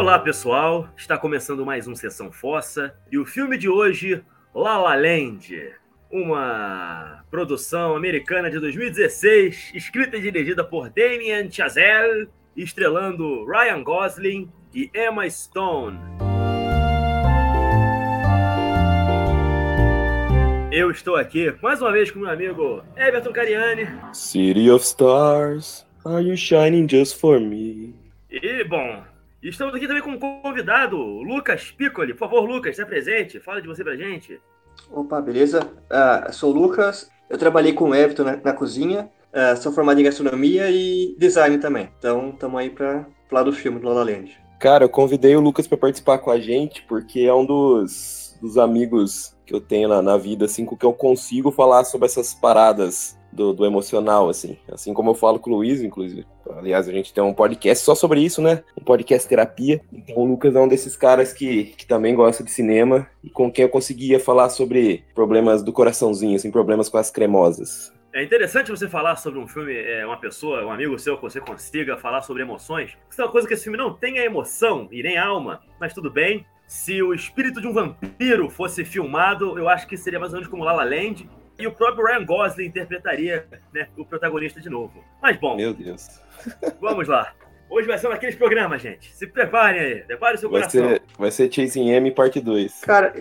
Olá, pessoal. Está começando mais um Sessão Fossa e o filme de hoje, La La Land, uma produção americana de 2016, escrita e dirigida por Damien Chazelle, estrelando Ryan Gosling e Emma Stone. Eu estou aqui mais uma vez com meu amigo Everton Cariani. City of Stars, are you shining just for me? E, bom, estamos aqui também com um convidado, Lucas Piccoli. Por favor, Lucas, se apresente, fala de você pra gente. Opa, beleza? Uh, sou o Lucas, eu trabalhei com o Everton na, na cozinha, uh, sou formado em gastronomia e design também. Então, estamos aí para falar do filme do La La Land. Cara, eu convidei o Lucas para participar com a gente, porque é um dos, dos amigos que eu tenho na, na vida, assim, com que eu consigo falar sobre essas paradas do, do, emocional, assim. Assim como eu falo com o Luiz, inclusive. Aliás, a gente tem um podcast só sobre isso, né? Um podcast terapia. Então o Lucas é um desses caras que, que também gosta de cinema e com quem eu conseguia falar sobre problemas do coraçãozinho, assim, problemas com as cremosas. É interessante você falar sobre um filme, é, uma pessoa, um amigo seu, que você consiga falar sobre emoções. Isso é uma coisa que esse filme não tem a emoção e nem alma, mas tudo bem se o espírito de um vampiro fosse filmado, eu acho que seria mais ou menos como La La Land. E o próprio Ryan Gosling interpretaria né, o protagonista de novo. Mas bom. Meu Deus. Vamos lá. Hoje vai ser um daqueles programas, gente. Se preparem aí. Prepare o seu vai coração. Ser, vai ser Chasing M parte 2. Cara,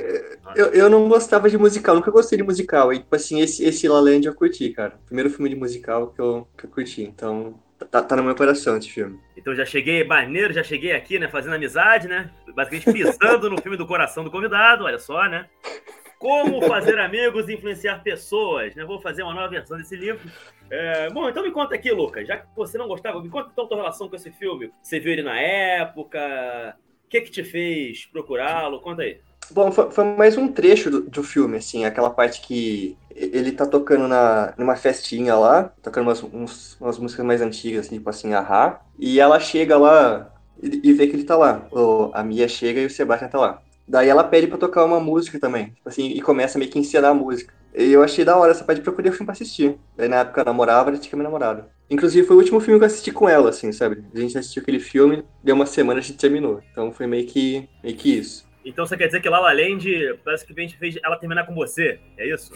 eu, eu não gostava de musical. Nunca gostei de musical. E, tipo assim, esse, esse La Land eu curti, cara. Primeiro filme de musical que eu, que eu curti. Então, Tá, tá, no meu coração esse filme. Então já cheguei maneiro, já cheguei aqui, né, fazendo amizade, né? Basicamente pisando no filme do coração do convidado, olha só, né? Como fazer amigos e influenciar pessoas, né? Vou fazer uma nova versão desse livro. É, bom, então me conta aqui, Lucas, já que você não gostava, me conta então a tua relação com esse filme. Você viu ele na época? O que que te fez procurá-lo? Conta aí. Bom, foi, foi, mais um trecho do, do, filme, assim, aquela parte que ele tá tocando na, numa festinha lá, tocando umas, uns, umas músicas mais antigas, assim, tipo assim, Ahá, e ela chega lá e, e vê que ele tá lá. A Mia chega e o Sebastian tá lá. Daí ela pede pra tocar uma música também, tipo assim, e começa meio que a ensinar a música. E eu achei da hora essa parte, procurei o filme pra assistir. Daí na época eu namorava, ela tinha minha namorada. Inclusive foi o último filme que eu assisti com ela, assim, sabe? A gente assistiu aquele filme, deu uma semana a gente terminou. Então foi meio que, meio que isso. Então você quer dizer que Lala Land parece que a gente fez ela terminar com você, é isso?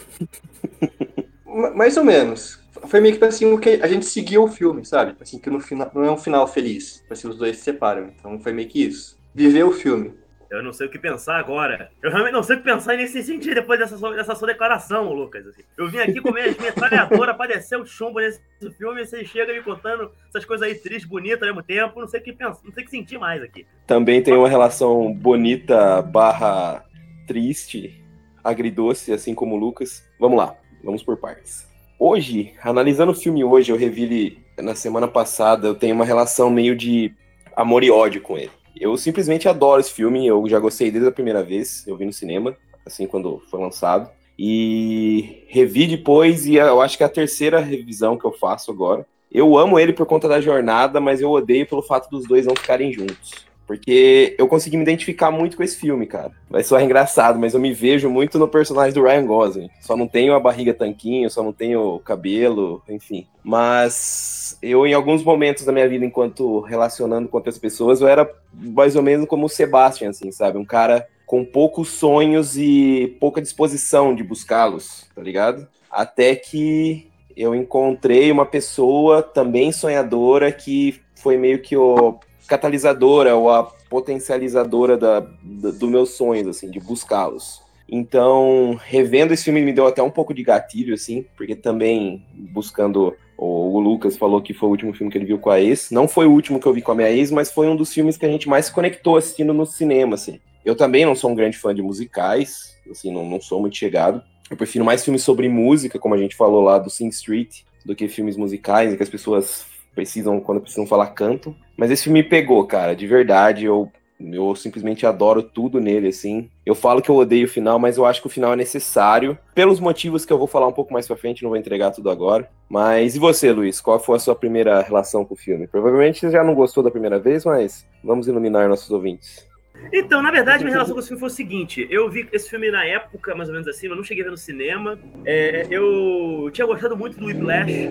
Mais ou menos. Foi meio que assim, que a gente seguiu o filme, sabe? Assim, que no final, não é um final feliz. Assim, os dois se separam. Então foi meio que isso. Viver o filme. Eu não sei o que pensar agora. Eu realmente não sei o que pensar nesse sentido depois dessa sua, dessa sua declaração, Lucas. Assim. Eu vim aqui com minha metralhadora pra descer o chumbo nesse filme e você chega me contando essas coisas aí tristes, bonitas ao mesmo tempo. Não sei o que pensar, não sei o que sentir mais aqui. Também tem uma relação bonita barra triste, agridoce, assim como o Lucas. Vamos lá, vamos por partes. Hoje, analisando o filme hoje, eu revi ele na semana passada, eu tenho uma relação meio de amor e ódio com ele. Eu simplesmente adoro esse filme, eu já gostei desde a primeira vez, eu vi no cinema, assim, quando foi lançado. E revi depois, e eu acho que é a terceira revisão que eu faço agora. Eu amo ele por conta da jornada, mas eu odeio pelo fato dos dois não ficarem juntos. Porque eu consegui me identificar muito com esse filme, cara. Vai soar engraçado, mas eu me vejo muito no personagem do Ryan Gosling. Só não tenho a barriga tanquinho, só não tenho o cabelo, enfim. Mas eu, em alguns momentos da minha vida, enquanto relacionando com outras pessoas, eu era mais ou menos como o Sebastian, assim, sabe? Um cara com poucos sonhos e pouca disposição de buscá-los, tá ligado? Até que eu encontrei uma pessoa também sonhadora que foi meio que o catalisadora ou a potencializadora da, da, do meus sonhos, assim, de buscá-los. Então, revendo esse filme me deu até um pouco de gatilho, assim, porque também buscando. O, o Lucas falou que foi o último filme que ele viu com a ex. Não foi o último que eu vi com a minha ex, mas foi um dos filmes que a gente mais se conectou assistindo no cinema, assim. Eu também não sou um grande fã de musicais, assim, não, não sou muito chegado. Eu prefiro mais filmes sobre música, como a gente falou lá do Sing Street, do que filmes musicais, em que as pessoas precisam, quando precisam falar, cantam. Mas esse filme me pegou, cara, de verdade. Eu, eu simplesmente adoro tudo nele, assim. Eu falo que eu odeio o final, mas eu acho que o final é necessário. Pelos motivos que eu vou falar um pouco mais pra frente, não vou entregar tudo agora. Mas e você, Luiz? Qual foi a sua primeira relação com o filme? Provavelmente você já não gostou da primeira vez, mas vamos iluminar nossos ouvintes. Então, na verdade, minha relação com esse filme foi o seguinte: eu vi esse filme na época, mais ou menos assim, eu não cheguei a ver no cinema. É, eu tinha gostado muito do Whiplash,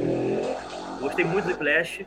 gostei muito do Whiplash.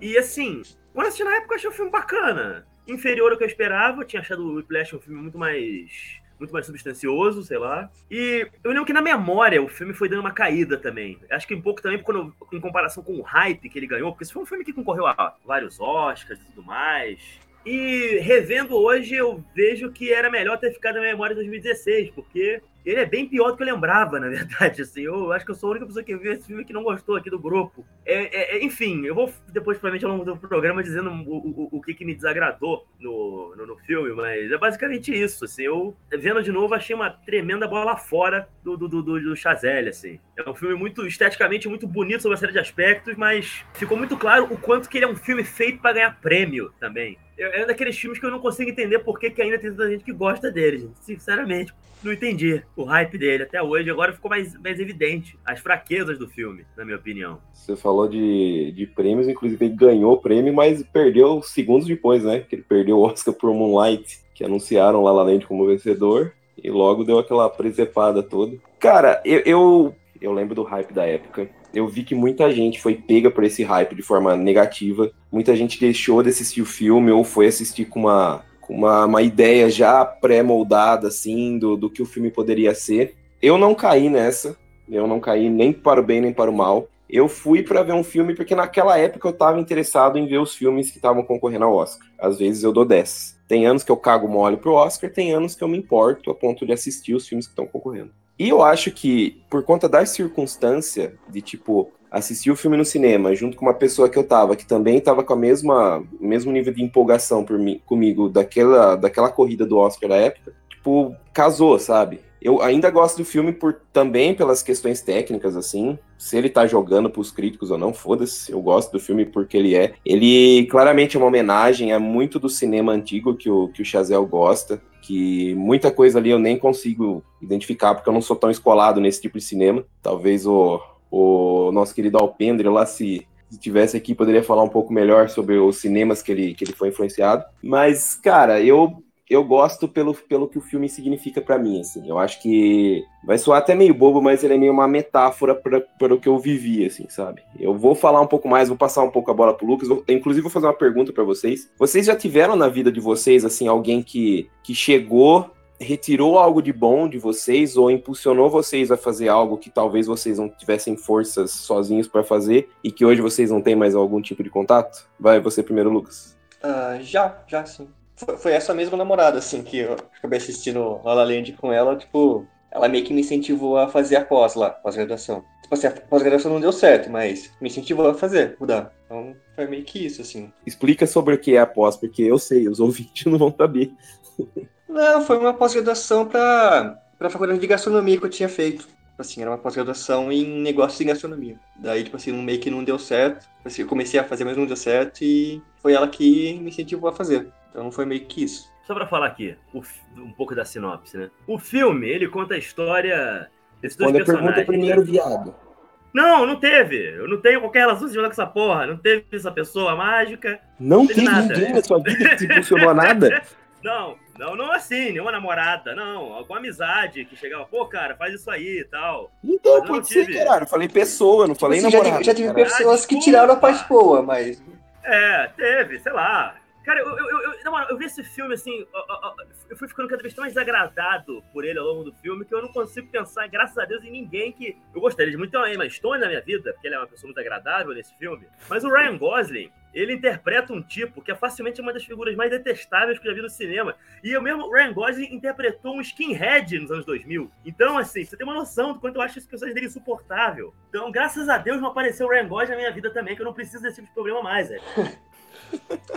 E assim, quando assisti na época, achei o filme bacana. inferior ao que eu esperava. Eu tinha achado o Whiplash um filme muito mais muito mais substancioso, sei lá. E eu lembro que na memória o filme foi dando uma caída também. Acho que um pouco também quando, em comparação com o hype que ele ganhou, porque esse foi um filme que concorreu a vários Oscars e tudo mais. E revendo hoje, eu vejo que era melhor ter ficado na memória de 2016, porque ele é bem pior do que eu lembrava, na verdade. Assim, eu acho que eu sou a única pessoa que viu esse filme que não gostou aqui do grupo. É, é, enfim, eu vou depois, provavelmente, ao longo do programa, dizendo o, o, o que, que me desagradou no, no, no, filme, mas é basicamente isso. Assim, eu, vendo de novo, achei uma tremenda bola fora do, do, do, do Chazelle. Assim. É um filme muito esteticamente muito bonito sobre uma série de aspectos, mas ficou muito claro o quanto que ele é um filme feito para ganhar prêmio também. É um daqueles filmes que eu não consigo entender por que, que ainda tem tanta gente que gosta dele, gente. Sinceramente, não entendi o hype dele até hoje. Agora ficou mais, mais evidente as fraquezas do filme, na minha opinião. Você falou de, de prêmios, inclusive ele ganhou o prêmio, mas perdeu segundos depois, né? Que ele perdeu o Oscar por Moonlight, que anunciaram lá La Land como vencedor, e logo deu aquela presepada toda. Cara, eu, eu, eu lembro do hype da época eu vi que muita gente foi pega por esse hype de forma negativa. Muita gente deixou de assistir o filme ou foi assistir com uma, com uma, uma ideia já pré-moldada, assim, do, do que o filme poderia ser. Eu não caí nessa. Eu não caí nem para o bem nem para o mal. Eu fui para ver um filme porque naquela época eu estava interessado em ver os filmes que estavam concorrendo ao Oscar. Às vezes eu dou 10. Tem anos que eu cago mole pro Oscar, tem anos que eu me importo a ponto de assistir os filmes que estão concorrendo. E eu acho que, por conta da circunstância de, tipo, assistir o filme no cinema junto com uma pessoa que eu tava, que também tava com a mesma mesmo nível de empolgação por mim, comigo daquela, daquela corrida do Oscar da época, tipo, casou, sabe? Eu ainda gosto do filme por também pelas questões técnicas, assim. Se ele tá jogando pros críticos ou não, foda-se. Eu gosto do filme porque ele é. Ele claramente é uma homenagem a muito do cinema antigo que o, que o Chazelle gosta. Que muita coisa ali eu nem consigo identificar, porque eu não sou tão escolado nesse tipo de cinema. Talvez o, o nosso querido Alpendre lá se se tivesse aqui, poderia falar um pouco melhor sobre os cinemas que ele, que ele foi influenciado. Mas, cara, eu eu gosto pelo, pelo que o filme significa para mim, assim. Eu acho que vai soar até meio bobo, mas ele é meio uma metáfora para o que eu vivi, assim, sabe? Eu vou falar um pouco mais, vou passar um pouco a bola pro Lucas. Vou, inclusive, vou fazer uma pergunta para vocês. Vocês já tiveram na vida de vocês, assim, alguém que, que chegou, retirou algo de bom de vocês ou impulsionou vocês a fazer algo que talvez vocês não tivessem forças sozinhos para fazer e que hoje vocês não têm mais algum tipo de contato? Vai, você primeiro, Lucas. Uh, já, já sim foi, essa mesma namorada, assim, que eu acabei assistindo La La Land com ela, tipo, ela meio que me incentivou a fazer a pós lá, pós-graduação. Tipo assim, a pós-graduação não deu certo, mas me incentivou a fazer, mudar. Então, foi meio que isso, assim. Explica sobre o que é a pós, porque eu sei, os ouvintes não vão saber. não, foi uma pós-graduação pra, pra faculdade de gastronomia que eu tinha feito. Tipo assim, era uma pós-graduação em negócios de gastronomia. Daí, tipo assim, meio que não deu certo. Assim, eu comecei a fazer, mas não deu certo e foi ela que me incentivou a fazer. Então foi meio que isso. Só pra falar aqui, um pouco da sinopse, né? O filme, ele conta a história desses dois Quando personagens. pergunta primeiro, viado. Não, não teve. Eu não tenho qualquer relação com essa porra. Não teve essa pessoa mágica. Não, não teve nada. ninguém na sua vida que impulsionou nada? Não, não, não assim, nenhuma namorada, não. Alguma amizade que chegava, pô, cara, faz isso aí e tal. Então, pode ser, tive... caralho. Eu falei pessoa, não falei tipo, namorada. Já, já tive pessoas ah, que tiraram a parte boa, mas. É, teve, sei lá. Cara, eu, eu, eu, eu, eu vi esse filme assim, eu fui ficando cada vez tão desagradado por ele ao longo do filme que eu não consigo pensar, graças a Deus, em ninguém que. Eu gostaria de muito ter uma Emma Stone na minha vida, porque ele é uma pessoa muito agradável nesse filme. Mas o Ryan Gosling, ele interpreta um tipo que é facilmente uma das figuras mais detestáveis que eu já vi no cinema. E o mesmo Ryan Gosling interpretou um skinhead nos anos 2000. Então, assim, você tem uma noção do quanto eu acho esse personagem dele insuportável. Então, graças a Deus, não apareceu o Ryan Gosling na minha vida também, que eu não preciso desse tipo de problema mais, velho.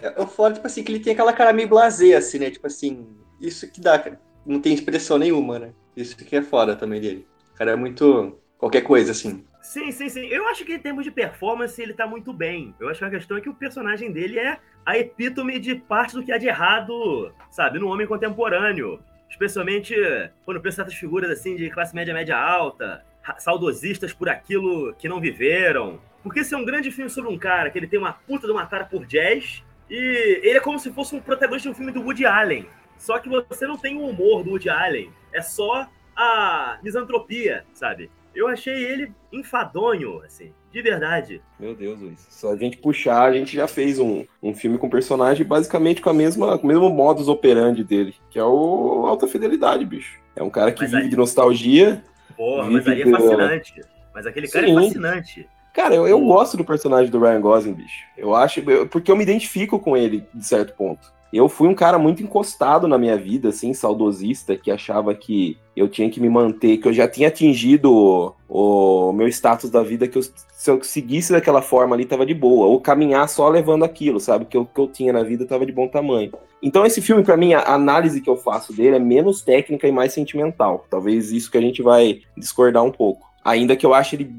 É, o foda, tipo assim, que ele tem aquela cara meio blasé, assim, né? Tipo assim, isso que dá, cara. Não tem expressão nenhuma, né? Isso que é foda também dele. O cara é muito qualquer coisa, assim. Sim, sim, sim. Eu acho que em termos de performance ele tá muito bem. Eu acho que a questão é que o personagem dele é a epítome de parte do que há de errado, sabe, no homem contemporâneo. Especialmente quando pensa certas figuras assim de classe média, média alta, saudosistas por aquilo que não viveram, porque esse é um grande filme sobre um cara que ele tem uma puta de uma cara por jazz e ele é como se fosse um protagonista de um filme do Woody Allen. Só que você não tem o humor do Woody Allen, é só a misantropia, sabe? Eu achei ele enfadonho, assim, de verdade. Meu Deus, Luiz. Só a gente puxar, a gente já fez um, um filme com personagem basicamente com a mesma, com o mesmo modus operandi dele, que é o Alta Fidelidade, bicho. É um cara que Mas vive aí- de nostalgia. Porra, mas ali é fascinante. Mas aquele cara Sim. é fascinante. Cara, eu, eu gosto do personagem do Ryan Gosling, bicho. Eu acho. eu- porque eu me identifico com ele, de certo ponto. Eu fui um cara muito encostado na minha vida, assim, saudosista, que achava que eu tinha que me manter, que eu já tinha atingido o, o meu status da vida, que eu- se eu seguisse daquela forma ali, tava de boa. Ou caminhar só levando aquilo, sabe? Que o que eu tinha na vida tava de bom tamanho. Então, esse filme, pra mim, a análise que eu faço dele é menos técnica e mais sentimental. Talvez isso que a gente vai discordar um pouco. Ainda que eu ache ele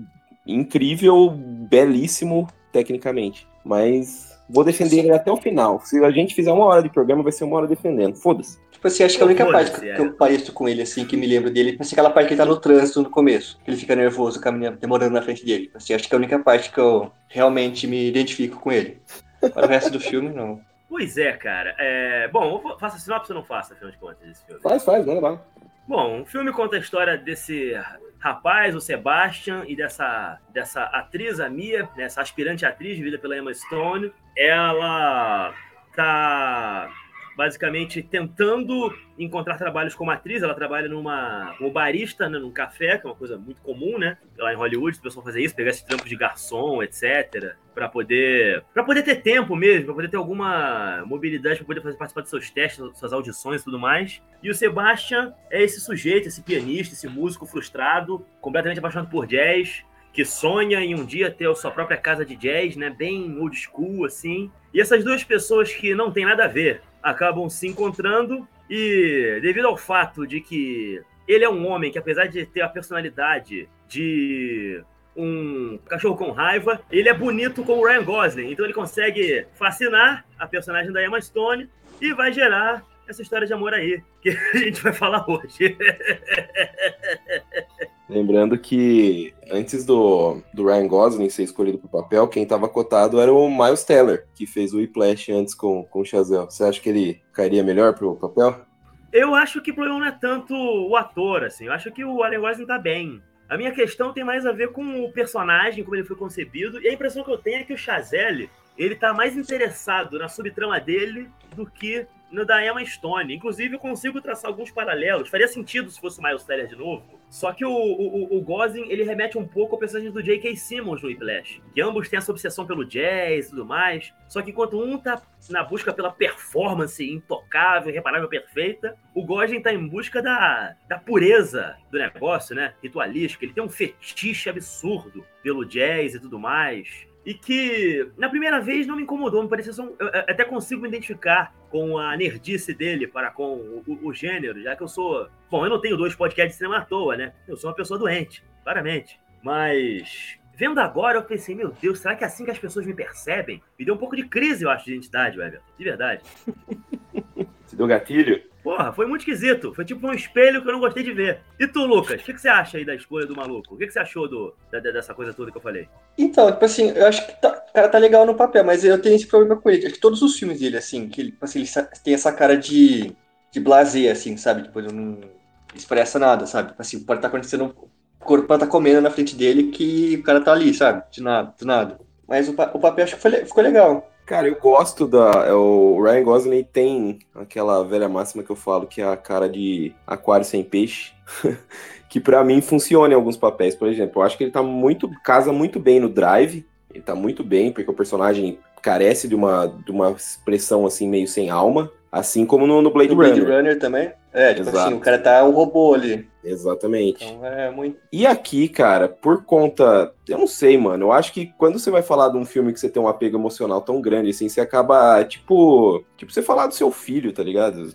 incrível, belíssimo tecnicamente. Mas vou defender ele até o final. Se a gente fizer uma hora de programa, vai ser uma hora defendendo. Foda-se. Tipo assim, acho que a única parte que, é. que eu pareço com ele, assim, que me lembro dele, assim, aquela parte que ele tá no trânsito no começo, que ele fica nervoso, caminhando, demorando na frente dele. Assim, acho que é a única parte que eu realmente me identifico com ele. Para o resto do filme, não. Pois é, cara. É... Bom, eu faça sinopse ou não faça, afinal de contas, desse filme? Faz, faz, manda lá. Bom, o filme conta a história desse rapaz, o Sebastian, e dessa, dessa atriz, a Mia, né, essa aspirante atriz vivida pela Emma Stone. Ela tá basicamente tentando encontrar trabalhos como atriz. Ela trabalha numa como barista, né, num café, que é uma coisa muito comum, né? Lá em Hollywood, o pessoal fazer isso, pegar esse trampo de garçom, etc, para poder para poder ter tempo mesmo, para poder ter alguma mobilidade, para poder fazer participar dos seus testes, suas audições e tudo mais. E o Sebastian é esse sujeito, esse pianista, esse músico frustrado, completamente apaixonado por jazz, que sonha em um dia ter a sua própria casa de jazz, né, bem old school assim. E essas duas pessoas que não têm nada a ver acabam se encontrando e devido ao fato de que ele é um homem que apesar de ter a personalidade de um cachorro com raiva, ele é bonito como o Ryan Gosling, então ele consegue fascinar a personagem da Emma Stone e vai gerar essa história de amor aí que a gente vai falar hoje. Lembrando que antes do, do Ryan Gosling ser escolhido pro papel, quem tava cotado era o Miles Teller, que fez o Whiplash antes com, com o Chazelle. Você acha que ele cairia melhor pro papel? Eu acho que o problema não é tanto o ator, assim. Eu acho que o Allen Gosling tá bem. A minha questão tem mais a ver com o personagem, como ele foi concebido. E a impressão que eu tenho é que o Chazelle, ele tá mais interessado na subtrama dele do que no da Emma Stone. Inclusive, eu consigo traçar alguns paralelos. Faria sentido se fosse o Miles Teller de novo. Só que o, o, o Gosling, ele remete um pouco ao personagem do J.K. Simmons no Whiplash. Que ambos têm essa obsessão pelo jazz e tudo mais. Só que enquanto um tá na busca pela performance intocável, irreparável, perfeita, o Gosling tá em busca da, da pureza do negócio, né? Ritualístico. Ele tem um fetiche absurdo pelo jazz e tudo mais. E que, na primeira vez, não me incomodou. Me parecia só um, até consigo me identificar com a nerdice dele para com o, o, o, gênero, já que eu sou. Bom, eu não tenho dois podcasts de cinema à toa, né? Eu sou uma pessoa doente, claramente. Mas. Vendo agora, eu pensei, meu Deus, será que é assim que as pessoas me percebem? Me deu um pouco de crise, eu acho, de identidade, Weber. De verdade. Você deu gatilho? Porra, foi muito esquisito. Foi tipo um espelho que eu não gostei de ver. E tu, Lucas, o que, que, você acha aí da escolha do maluco? O que, que, você achou do, da, dessa coisa toda que eu falei? Então, tipo assim, eu acho que tá, o cara tá legal no papel, mas eu tenho esse problema com ele. Acho que todos os filmes dele, assim, que ele, assim, ele tem essa cara de, de blazer, assim, sabe? Tipo, não expressa nada, sabe? Tipo assim, pode estar tá acontecendo. O corpo tá comendo na frente dele que o cara tá ali, sabe? De nada, do nada. Mas o, o papel acho que foi, ficou legal. Cara, eu gosto da. é, O Ryan Gosling tem aquela velha máxima que eu falo, que é a cara de aquário sem peixe. que para mim funciona em alguns papéis. Por exemplo, eu acho que ele tá muito. casa muito bem no Drive. Ele tá muito bem, porque o personagem carece de uma, de uma expressão assim, meio sem alma. Assim como no, no Blade, no Blade Runner. Runner também. É, tipo Exato. assim, o cara tá um robô ali. Exatamente. Então é muito. E aqui, cara, por conta. Eu não sei, mano. Eu acho que quando você vai falar de um filme que você tem um apego emocional tão grande assim, você acaba, tipo. Tipo, você falar do seu filho, tá ligado?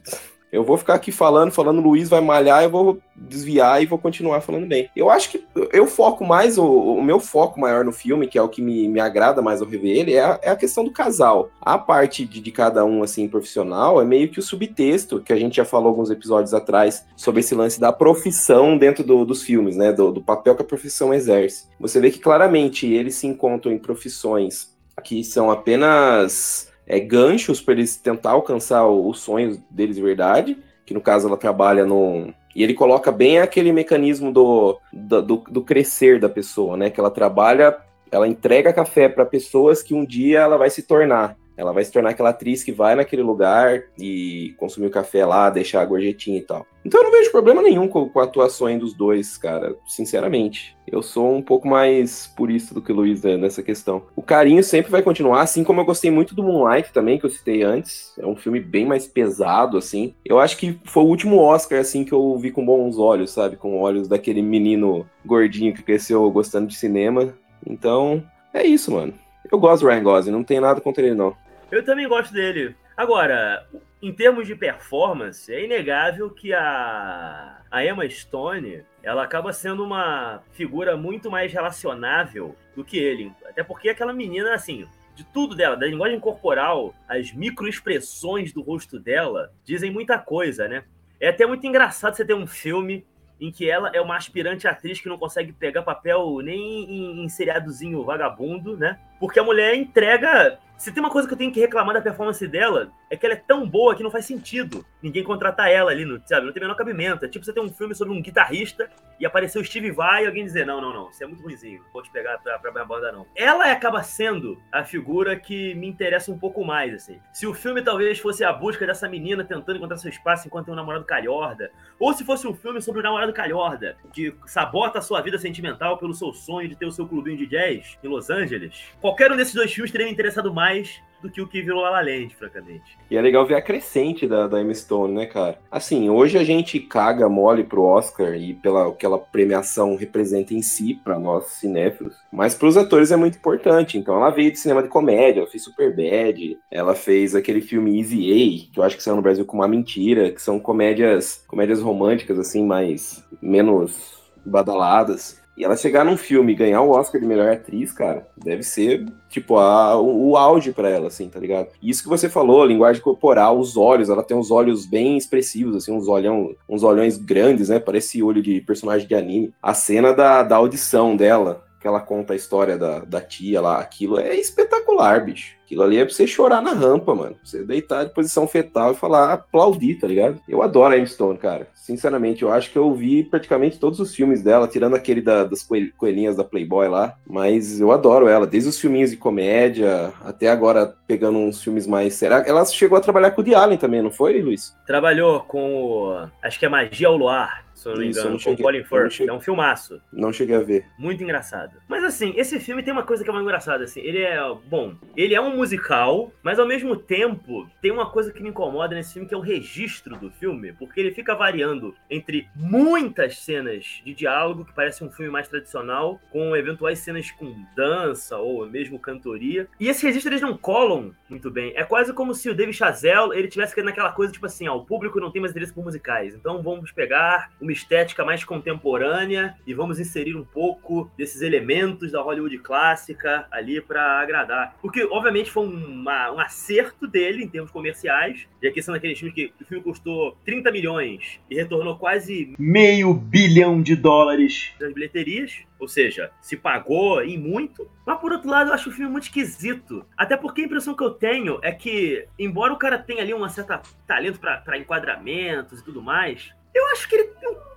Eu vou ficar aqui falando, falando, Luiz vai malhar, eu vou desviar e vou continuar falando bem. Eu acho que eu foco mais, o, o meu foco maior no filme, que é o que me, me agrada mais ao rever ele, é a, é a questão do casal. A parte de, de, cada um, assim, profissional, é meio que o subtexto, que a gente já falou alguns episódios atrás, sobre esse lance da profissão dentro do, dos filmes, né? Do, do papel que a profissão exerce. Você vê que claramente eles se encontram em profissões que são apenas é, ganchos para eles tentar alcançar os sonhos deles de verdade, que no caso ela trabalha no, E ele coloca bem aquele mecanismo do, do, do, do crescer da pessoa, né? Que ela trabalha, ela entrega café para pessoas que um dia ela vai se tornar. Ela vai se tornar aquela atriz que vai naquele lugar e consumir o café lá, deixar a gorjetinha e tal. Então eu não vejo problema nenhum com, com a atuação dos dois, cara, sinceramente. Eu sou um pouco mais purista do que o Luiz né, nessa questão. O carinho sempre vai continuar, assim como eu gostei muito do Moonlight também, que eu citei antes. É um filme bem mais pesado, assim. Eu acho que foi o último Oscar, assim, que eu vi com bons olhos, sabe? Com olhos daquele menino gordinho que cresceu gostando de cinema. Então, é isso, mano. Eu gosto do Ryan Gosling, não tem nada contra ele, não. Eu também gosto dele. Agora, em termos de performance, é inegável que a, a Emma Stone ela acaba sendo uma figura muito mais relacionável do que ele. Até porque aquela menina, assim, de tudo dela, da linguagem corporal, as microexpressões do rosto dela, dizem muita coisa, né? É até muito engraçado você ter um filme em que ela é uma aspirante atriz que não consegue pegar papel nem em, em seriadozinho vagabundo, né? Porque a mulher entrega se tem uma coisa que eu tenho que reclamar da performance dela, é que ela é tão boa que não faz sentido ninguém contratar ela ali, no, sabe? Não tem o menor cabimento. É tipo você ter um filme sobre um guitarrista e aparecer o Steve Vai e alguém dizer: não, não, não, você é muito ruimzinho, vou te pegar pra, pra minha banda, não. Ela acaba sendo a figura que me interessa um pouco mais, assim. Se o filme talvez fosse a busca dessa menina tentando encontrar seu espaço enquanto tem um namorado calhorda, ou se fosse um filme sobre um namorado calhorda que sabota a sua vida sentimental pelo seu sonho de ter o seu clubinho de jazz em Los Angeles, qualquer um desses dois filmes teria me interessado mais do que o que virou La La Land, francamente. E é legal ver a crescente da, da Emma Stone, né, cara? Assim, hoje a gente caga mole pro Oscar e pela aquela premiação representa em si para nós cinéfilos, mas para os atores é muito importante. Então ela veio de cinema de comédia, ela fez Superbad, ela fez aquele filme Easy A, que eu acho que saiu no Brasil com uma mentira, que são comédias, comédias românticas assim, mais menos badaladas. E ela chegar num filme e ganhar o Oscar de melhor atriz, cara, deve ser, tipo, a, o, o auge para ela, assim, tá ligado? Isso que você falou, linguagem corporal, os olhos, ela tem uns olhos bem expressivos, assim, uns, olhão, uns olhões grandes, né? Parece olho de personagem de anime. A cena da, da audição dela, que ela conta a história da, da tia lá, aquilo é espetacular, bicho. Aquilo ali é pra você chorar na rampa, mano. Pra você deitar de posição fetal e falar, aplaudir, tá ligado? Eu adoro a Emma Stone, cara. Sinceramente, eu acho que eu vi praticamente todos os filmes dela, tirando aquele da, das coelhinhas da Playboy lá. Mas eu adoro ela, desde os filminhos de comédia até agora pegando uns filmes mais. Será ela chegou a trabalhar com o The Allen também, não foi, Luiz? Trabalhou com o. Acho que é Magia ao Luar se eu não me engano, não cheguei, com Colin Firth. Cheguei, é um filmaço. Não cheguei a ver. Muito engraçado. Mas assim, esse filme tem uma coisa que é muito engraçada, assim. Ele é, bom, ele é um musical, mas ao mesmo tempo tem uma coisa que me incomoda nesse filme, que é o registro do filme, porque ele fica variando entre muitas cenas de diálogo, que parece um filme mais tradicional, com eventuais cenas com dança ou mesmo cantoria. E esse registro eles não colam muito bem. É quase como se o David Chazelle, ele tivesse naquela coisa, tipo assim, ó, o público não tem mais interesse por musicais, então vamos pegar uma estética mais contemporânea e vamos inserir um pouco desses elementos da Hollywood clássica ali para agradar. Porque, obviamente, foi uma, um acerto dele em termos comerciais, já que são aqueles filmes que o filme custou 30 milhões e retornou quase meio bilhão de dólares das bilheterias. Ou seja, se pagou em muito. Mas por outro lado, eu acho o filme muito esquisito. Até porque a impressão que eu tenho é que, embora o cara tenha ali um certo talento para enquadramentos e tudo mais, eu acho que ele.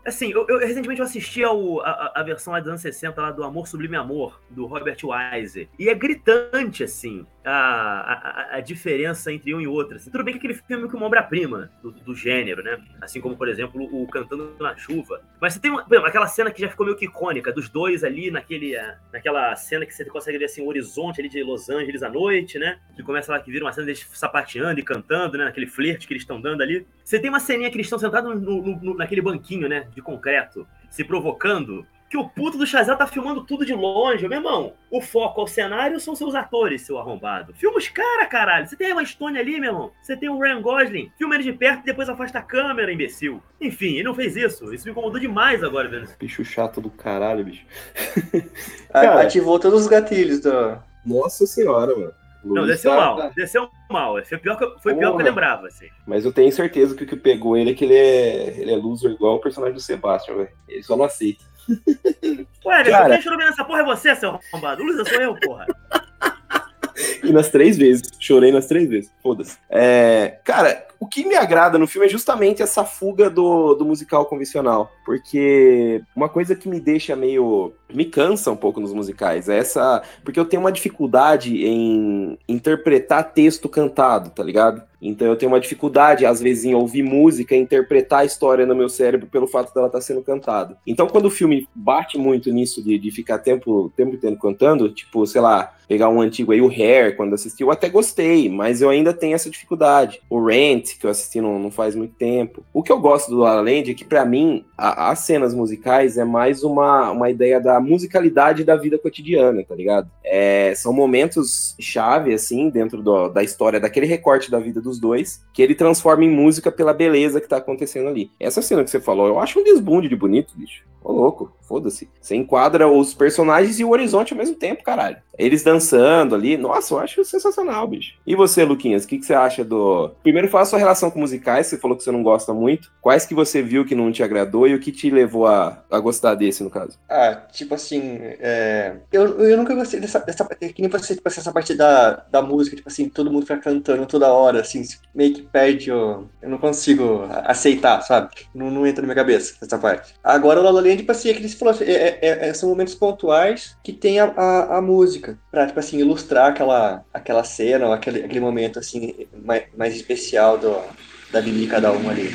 Assim, eu, eu recentemente eu assisti ao, a, a, versão lá dos anos 60 lá do Amor Sublime Amor, do Robert Wise. E é gritante, assim, a, a, a diferença entre um e outro. Assim. Tudo bem que aquele filme é uma obra-prima do, do, gênero, né? Assim como, por exemplo, o Cantando na Chuva. Mas você tem uma, exemplo, aquela cena que já ficou meio que icônica, dos dois ali naquele, naquela cena que você consegue ver assim, o horizonte ali de Los Angeles à noite, né? Que começa lá que vira uma cena deles sapateando e cantando, né? Naquele flerte que eles estão dando ali. Você tem uma ceninha que eles estão sentados no, no, no, naquele banquinho, né? De concreto, se provocando que o puto do Chazelle tá filmando tudo de longe. Meu irmão, o foco ao cenário são seus atores, seu arrombado. Filma os cara, caralho. Você tem uma Stone ali, meu irmão. Você tem o Ryan Gosling. Filma ele de perto e depois afasta a câmera, imbecil. Enfim, ele não fez isso. Isso me incomodou demais agora, vendo. Bicho chato do caralho, bicho. cara, Ativou todos os gatilhos da... Nossa senhora, mano. Luiz não, desceu tá... mal, desceu mal. Foi pior que, foi pior que eu lembrava, assim. Mas eu tenho certeza que o que pegou ele é que ele é, ele é loser igual o personagem do Sebastian, velho. Ele só não aceita. Ué, Cara... quem chorou nessa porra é você, seu arrombado. Lusa sou eu, porra. e nas três vezes. Chorei nas três vezes. Foda-se. É, cara, O que me agrada no filme é justamente essa fuga do, do musical convencional. Porque uma coisa que me deixa meio. me cansa um pouco nos musicais é essa. Porque eu tenho uma dificuldade em interpretar texto cantado, tá ligado? Então eu tenho uma dificuldade, às vezes, em ouvir música interpretar a história no meu cérebro pelo fato dela estar tá sendo cantada. Então, quando o filme bate muito nisso de, de ficar tempo, tempo inteiro cantando, tipo, sei lá, pegar um antigo aí, o Hair, quando assisti, eu até gostei, mas eu ainda tenho essa dificuldade. O Rent, que eu assisti não, não faz muito tempo. O que eu gosto do La La Land é que, para mim, a, as cenas musicais é mais uma, uma ideia da musicalidade da vida cotidiana, tá ligado? É, são momentos chave, assim, dentro do, da história, daquele recorte da vida dos dois, que ele transforma em música pela beleza que tá acontecendo ali. Essa cena que você falou, eu acho um desbunde de bonito, bicho. Ô, louco, foda-se. Você enquadra os personagens e o horizonte ao mesmo tempo, caralho. Eles dançando ali, nossa, eu acho sensacional, bicho. E você, Luquinhas, o que, que você acha do. Primeiro, fala a sua relação com musicais, você falou que você não gosta muito. Quais que você viu que não te agradou e o que te levou a, a gostar desse, no caso? Ah, tipo assim, é... eu, eu nunca gostei dessa, dessa. Que nem você, tipo assim, essa parte da, da música, tipo assim, todo mundo fica cantando toda hora, assim, meio que perde o. Eu não consigo aceitar, sabe? Não, não entra na minha cabeça essa parte. Agora o La além, tipo assim, é que eles falou, é, é, é, são momentos pontuais que tem a, a, a, música, pra, tipo assim, ilustrar aquela, aquela cena, ou aquele, aquele momento, assim, mais, mais especial do, da vida de cada um ali.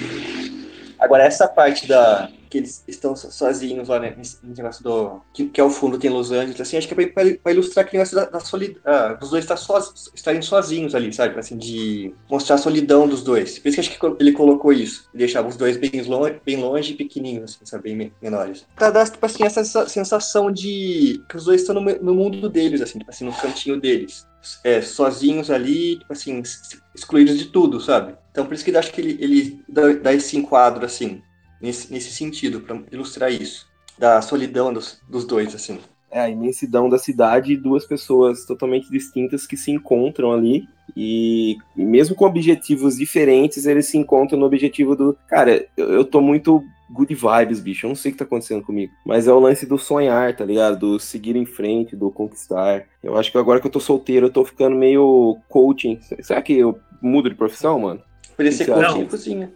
Agora, essa parte da, que eles estão sozinhos lá, né, nesse negócio do. Que, que ao fundo tem Los Angeles, assim, acho que é pra, ilustrar aquele negócio da, da solidão. Ah, dois estar soz, estarem sozinhos ali, sabe? Assim, de mostrar a solidão dos dois. Por isso que acho que ele colocou isso. Deixava os dois bem longe, bem longe e pequenininhos, assim, sabe? Bem menores. Pra dar, tipo assim, essa sensação de que os dois estão no, no mundo deles, assim, tipo assim, no cantinho deles. É, sozinhos ali, tipo assim, excluídos de tudo, sabe? Então por isso que acho que ele, ele dá, dá esse enquadro, assim nesse, nesse sentido, para ilustrar isso, da solidão dos, dos dois, assim. É, a imensidão da cidade e duas pessoas totalmente distintas que se encontram ali e mesmo com objetivos diferentes, eles se encontram no objetivo do. Cara, eu, eu tô muito good vibes, bicho. Eu não sei o que tá acontecendo comigo. Mas é o lance do sonhar, tá ligado? Do seguir em frente, do conquistar. Eu acho que agora que eu tô solteiro, eu tô ficando meio coaching. Será que eu mudo de profissão, mano? Podia ser coaching e cozinha.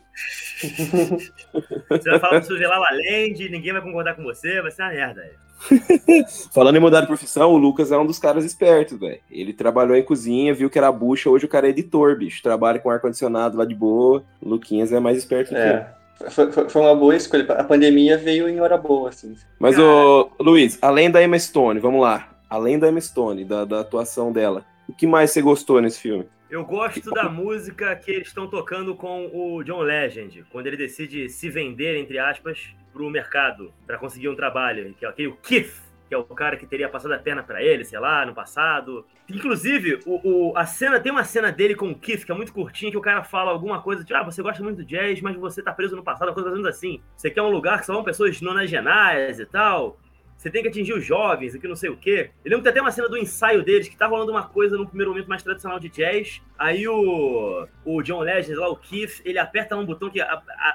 Você vai falar sobre La La Land, ninguém vai concordar com você, vai ser uma merda. Falando em mudar de profissão, o Lucas é um dos caras espertos, velho. Ele trabalhou em cozinha, viu que era bucha, hoje o cara é editor, bicho. Trabalha com ar-condicionado lá de boa. O Luquinhas é mais esperto é. que eu. Foi, foi, uma boa escolha. A pandemia veio em hora boa, assim. Mas, ô, Luiz, além da Emma Stone, vamos lá. Além da Emma Stone, da, da atuação dela, o que mais você gostou nesse filme? Eu gosto da música que eles estão tocando com o John Legend, quando ele decide se vender, entre aspas, para o mercado, para conseguir um trabalho, que é aquele Keith, que é o cara que teria passado a perna para ele, sei lá, no passado. Inclusive, o, o, a cena tem uma cena dele com o Keith que é muito curtinha, que o cara fala alguma coisa de ah, você gosta muito do jazz, mas você tá preso no passado, coisa mais assim. Você quer um lugar que só vão pessoas nonagenárias e tal você tem que atingir os jovens, aqui não sei o quê. Eu lembro que até uma cena do ensaio deles, que tá rolando uma coisa no primeiro momento mais tradicional de jazz. Aí o, o John Legend, lá, o Keith, ele aperta um botão que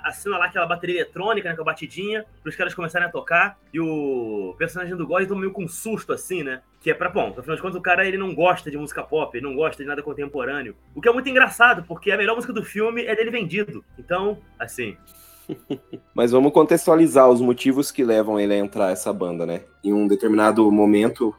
assina lá aquela bateria eletrônica, né, com a batidinha, pros caras começarem a tocar. E o personagem do Gordon toma meio com um susto, assim, né? Que é pra, bom, afinal de contas, o cara ele não gosta de música pop, ele não gosta de nada contemporâneo. O que é muito engraçado, porque a melhor música do filme é dele vendido. Então, assim, Mas vamos contextualizar os motivos que levam ele a entrar essa banda, né? Em um determinado momento,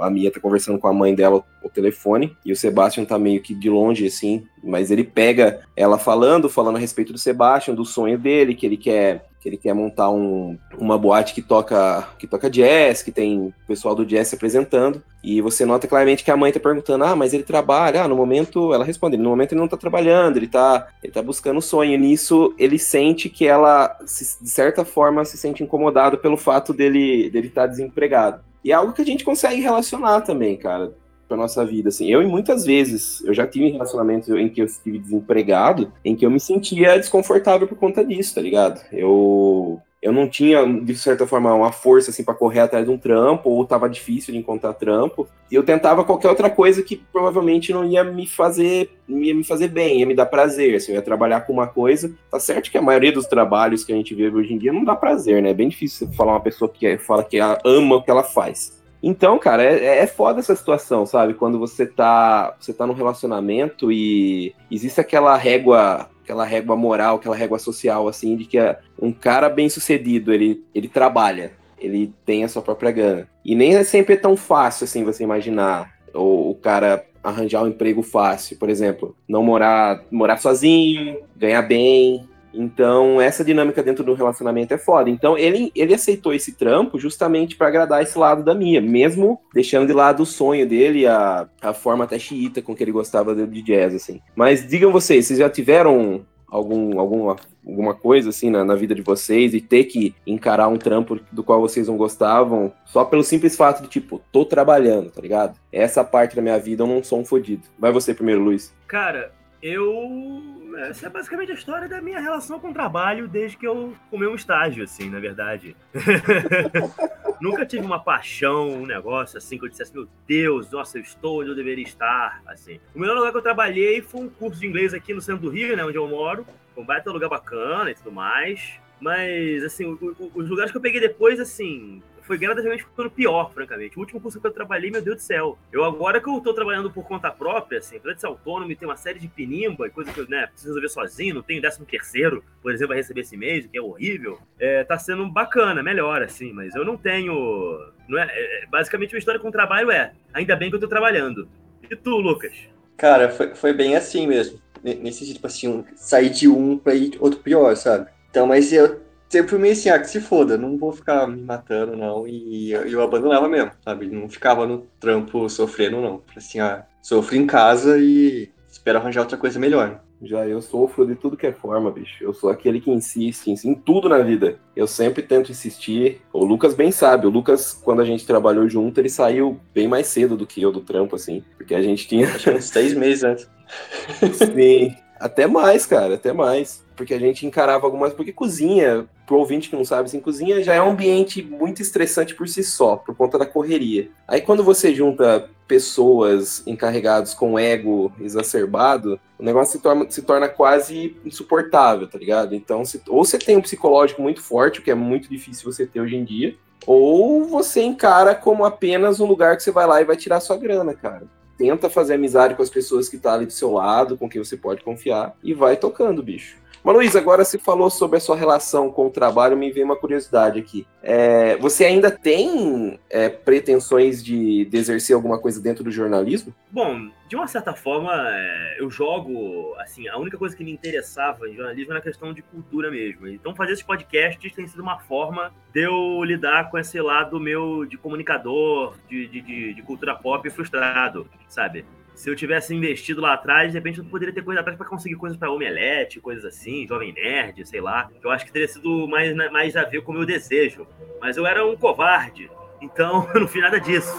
a Mia tá conversando com a mãe dela o telefone e o Sebastian tá meio que de longe assim, mas ele pega ela falando, falando a respeito do Sebastian, do sonho dele, que ele quer que ele quer montar um, uma boate que toca que toca jazz, que tem o pessoal do jazz se apresentando, e você nota claramente que a mãe tá perguntando: "Ah, mas ele trabalha?" Ah, no momento ela responde: "No momento ele não tá trabalhando, ele tá ele tá buscando o sonho". E nisso ele sente que ela de certa forma se sente incomodado pelo fato dele dele estar tá desempregado. E é algo que a gente consegue relacionar também, cara para nossa vida, assim. Eu, muitas vezes, eu já tive relacionamentos em que eu estive desempregado, em que eu me sentia desconfortável por conta disso, tá ligado? Eu eu não tinha, de certa forma, uma força assim para correr atrás de um trampo, ou tava difícil de encontrar trampo, e eu tentava qualquer outra coisa que provavelmente não ia me fazer, ia me fazer bem, ia me dar prazer, assim, eu ia trabalhar com uma coisa, tá certo que a maioria dos trabalhos que a gente vê hoje em dia não dá prazer, né? É bem difícil falar uma pessoa que fala que ama o que ela faz. Então, cara, é, é foda essa situação, sabe? Quando você tá, você tá num relacionamento e existe aquela régua aquela régua moral, aquela régua social, assim, de que um cara bem sucedido, ele, ele trabalha, ele tem a sua própria grana. E nem é sempre é tão fácil, assim, você imaginar o, o cara arranjar um emprego fácil, por exemplo, não morar, morar sozinho, ganhar bem, então, essa dinâmica dentro do relacionamento é foda. Então, ele, ele aceitou esse trampo justamente para agradar esse lado da Mia, mesmo deixando de lado o sonho dele, a, a forma até xiita com que ele gostava de jazz, assim. Mas digam vocês, vocês já tiveram algum, alguma, alguma coisa assim na, na, vida de vocês e ter que encarar um trampo do qual vocês não gostavam, só pelo simples fato de, tipo, tô trabalhando, tá ligado? Essa parte da minha vida eu não sou um fodido. Vai você primeiro, Luiz. Cara, eu essa é basicamente a história da minha relação com o trabalho desde que eu comei um estágio, assim, na verdade. Nunca tive uma paixão, um negócio assim que eu dissesse, meu Deus, nossa, eu estou onde eu deveria estar, assim. O melhor lugar que eu trabalhei foi um curso de inglês aqui no centro do Rio, né, onde eu moro. Foi um baita lugar bacana e tudo mais. Mas, assim, os lugares que eu peguei depois, assim, foi gradativamente ficando pior, francamente. O último curso que eu trabalhei, meu Deus do céu. Eu agora que eu tô trabalhando por conta própria, assim, de ser autônomo e ter uma série de pinimba e coisa que eu, né, preciso resolver sozinho, não tenho décimo terceiro, por exemplo, a receber esse mês, que é horrível, é, tá sendo bacana, melhor, assim, mas eu não tenho... Não é, é, basicamente, a história com trabalho é, ainda bem que eu tô trabalhando. E tu, Lucas? Cara, foi, foi bem assim mesmo. Nesse tipo assim, sair de um pra ir outro pior, sabe? Então, mas eu sempre meio assim, ah, que se foda, não vou ficar me matando, não. E eu abandonava mesmo, sabe? Não ficava no trampo sofrendo, não. Assim, ah, sofro em casa e espero arranjar outra coisa melhor. Já eu sofro de tudo que é forma, bicho. Eu sou aquele que insiste, insiste em tudo na vida. Eu sempre tento insistir. O Lucas bem sabe. O Lucas, quando a gente trabalhou junto, ele saiu bem mais cedo do que eu do trampo, assim. Porque a gente tinha. Acho uns seis meses antes. Sim. Até mais, cara, até mais porque a gente encarava algumas. Porque cozinha, pro ouvinte que não sabe, assim, cozinha já é um ambiente muito estressante por si só, por conta da correria. Aí quando você junta pessoas encarregadas com ego exacerbado, o negócio se torna, se torna quase insuportável, tá ligado? Então, se, ou você tem um psicológico muito forte, o que é muito difícil você ter hoje em dia, ou você encara como apenas um lugar que você vai lá e vai tirar sua grana, cara tenta fazer amizade com as pessoas que tá ali do seu lado, com quem você pode confiar, e vai tocando, bicho. Mas, Luiz, agora você falou sobre a sua relação com o trabalho, me veio uma curiosidade aqui. É, você ainda tem é, pretensões de, de, exercer alguma coisa dentro do jornalismo? Bom, de uma certa forma, é, eu jogo, assim, a única coisa que me interessava em jornalismo era a questão de cultura mesmo. Então, fazer esses podcasts tem sido uma forma de eu lidar com esse lado meu de comunicador, de, de, de cultura pop frustrado, sabe? Se eu tivesse investido lá atrás, de repente eu poderia ter coisa atrás para conseguir coisas para Omelete, coisas assim, Jovem Nerd, sei lá. Eu acho que teria sido mais, mais a ver com o meu desejo. Mas eu era um covarde, então eu não fiz nada disso.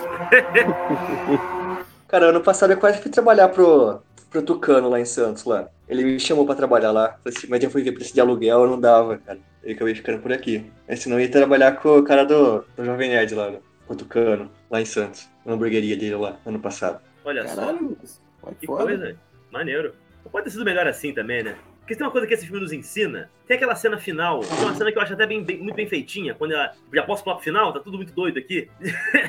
Cara, ano passado eu quase fui trabalhar pro, pro Tucano lá em Santos, lá. Ele me chamou para trabalhar lá, mas eu fui ver preço de aluguel, eu não dava, cara. Ele acabei ficando por aqui. Mas senão eu ia trabalhar com o cara do, do Jovem Nerd lá, com o Tucano, lá em Santos, na hamburgueria dele lá, ano passado. Olha Caralho, só. Que foda. coisa. Maneiro. Pode ter sido melhor assim também, né? Porque tem uma coisa que esse filme nos ensina. Tem aquela cena final, uma cena que eu acho até bem, bem muito bem feitinha. Quando ela, já posso pular pro final? Tá tudo muito doido aqui.